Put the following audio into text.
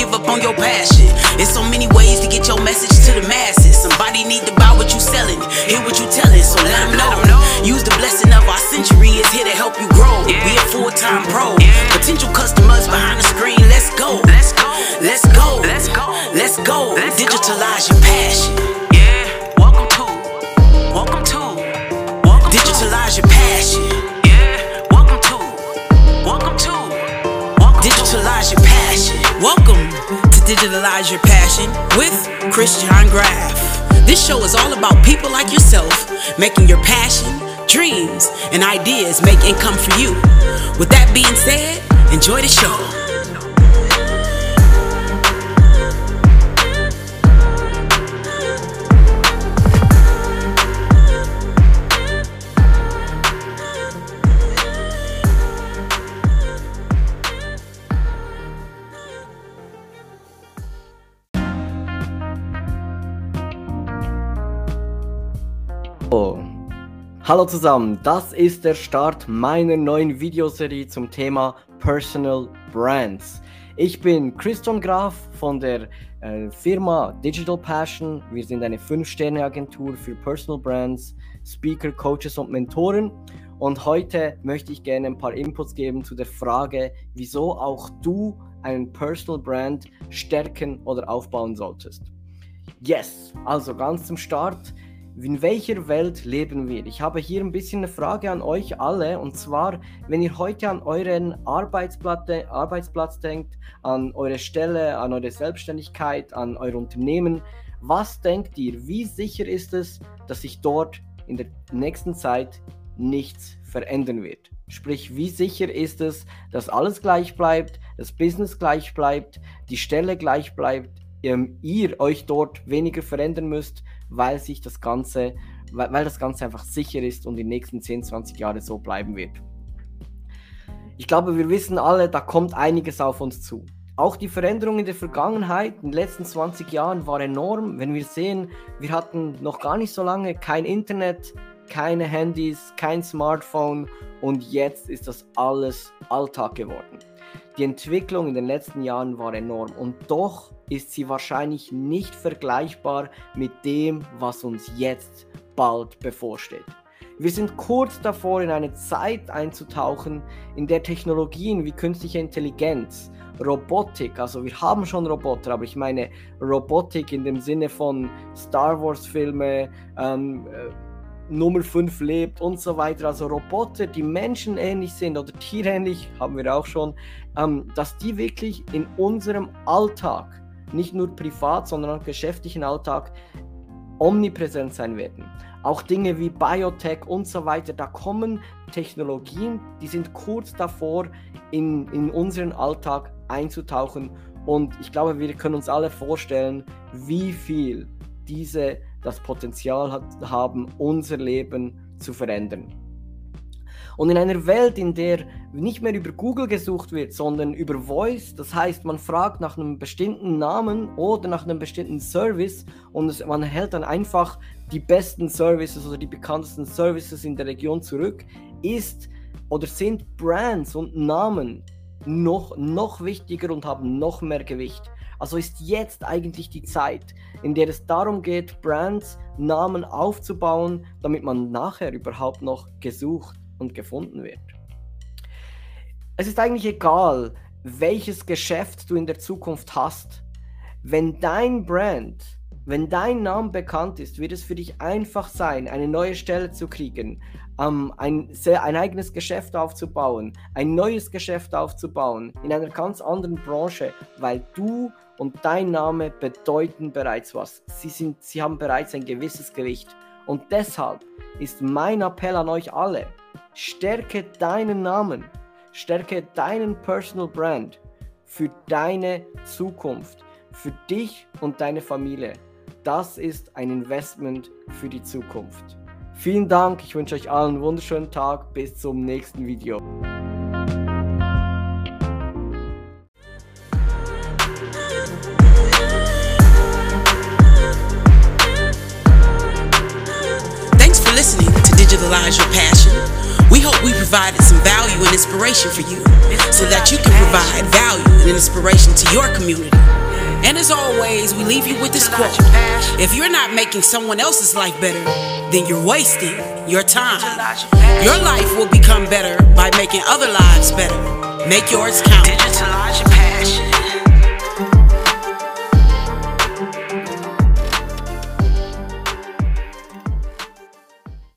give up on your passion. There's so many ways to get your message to the masses. Somebody need to buy what you selling, hear what you telling, so let them know. Use the blessing of our century, it's here to help you grow. Be a full-time pro. Potential customers behind the screen, let's go. Let's go. Let's go. Let's go. Let's go. Digitalize your passion. Digitalize Your Passion with Chris John Graff. This show is all about people like yourself making your passion, dreams, and ideas make income for you. With that being said, enjoy the show. Oh. Hallo zusammen, das ist der Start meiner neuen Videoserie zum Thema Personal Brands. Ich bin Christian Graf von der äh, Firma Digital Passion. Wir sind eine 5-Sterne-Agentur für Personal Brands, Speaker, Coaches und Mentoren. Und heute möchte ich gerne ein paar Inputs geben zu der Frage, wieso auch du einen Personal Brand stärken oder aufbauen solltest. Yes, also ganz zum Start in welcher Welt leben wir? Ich habe hier ein bisschen eine Frage an euch alle und zwar, wenn ihr heute an euren Arbeitsplatz, Arbeitsplatz denkt, an eure Stelle, an eure Selbstständigkeit, an euer Unternehmen, was denkt ihr? Wie sicher ist es, dass sich dort in der nächsten Zeit nichts verändern wird? Sprich, wie sicher ist es, dass alles gleich bleibt, das Business gleich bleibt, die Stelle gleich bleibt, ihr euch dort weniger verändern müsst, weil sich das Ganze, weil, weil das Ganze einfach sicher ist und die nächsten 10, 20 Jahre so bleiben wird. Ich glaube, wir wissen alle, da kommt einiges auf uns zu. Auch die Veränderung in der Vergangenheit, in den letzten 20 Jahren, war enorm. Wenn wir sehen, wir hatten noch gar nicht so lange kein Internet, keine Handys, kein Smartphone und jetzt ist das alles Alltag geworden. Die Entwicklung in den letzten Jahren war enorm und doch ist sie wahrscheinlich nicht vergleichbar mit dem, was uns jetzt bald bevorsteht. Wir sind kurz davor, in eine Zeit einzutauchen, in der Technologien wie künstliche Intelligenz, Robotik, also wir haben schon Roboter, aber ich meine Robotik in dem Sinne von Star Wars Filme, ähm, äh, Nummer 5 lebt und so weiter. Also Roboter, die menschenähnlich sind oder tierähnlich, haben wir auch schon, ähm, dass die wirklich in unserem Alltag, nicht nur privat, sondern auch geschäftlichen Alltag, omnipräsent sein werden. Auch Dinge wie Biotech und so weiter, da kommen Technologien, die sind kurz davor, in, in unseren Alltag einzutauchen. Und ich glaube, wir können uns alle vorstellen, wie viel diese das Potenzial hat, haben, unser Leben zu verändern. Und in einer Welt, in der nicht mehr über Google gesucht wird, sondern über Voice, das heißt, man fragt nach einem bestimmten Namen oder nach einem bestimmten Service und es, man erhält dann einfach die besten Services oder die bekanntesten Services in der Region zurück, ist oder sind Brands und Namen noch, noch wichtiger und haben noch mehr Gewicht. Also ist jetzt eigentlich die Zeit, in der es darum geht, Brands, Namen aufzubauen, damit man nachher überhaupt noch gesucht und gefunden wird. Es ist eigentlich egal, welches Geschäft du in der Zukunft hast. Wenn dein Brand, wenn dein Name bekannt ist, wird es für dich einfach sein, eine neue Stelle zu kriegen, ähm, ein, ein eigenes Geschäft aufzubauen, ein neues Geschäft aufzubauen in einer ganz anderen Branche, weil du und dein Name bedeuten bereits was. Sie, sind, sie haben bereits ein gewisses Gewicht. Und deshalb ist mein Appell an euch alle, stärke deinen Namen, stärke deinen Personal Brand für deine Zukunft, für dich und deine Familie. Das ist ein Investment für die Zukunft. Vielen Dank, ich wünsche euch allen einen wunderschönen Tag, bis zum nächsten Video. Thanks for listening to Digitalize Your Passion. We hope we provided some value and inspiration for you so that you can provide value and inspiration to your community. And as always, we leave you with this quote If you're not making someone else's life better, then you're wasting your time. Your life will become better by making other lives better. Make yours count.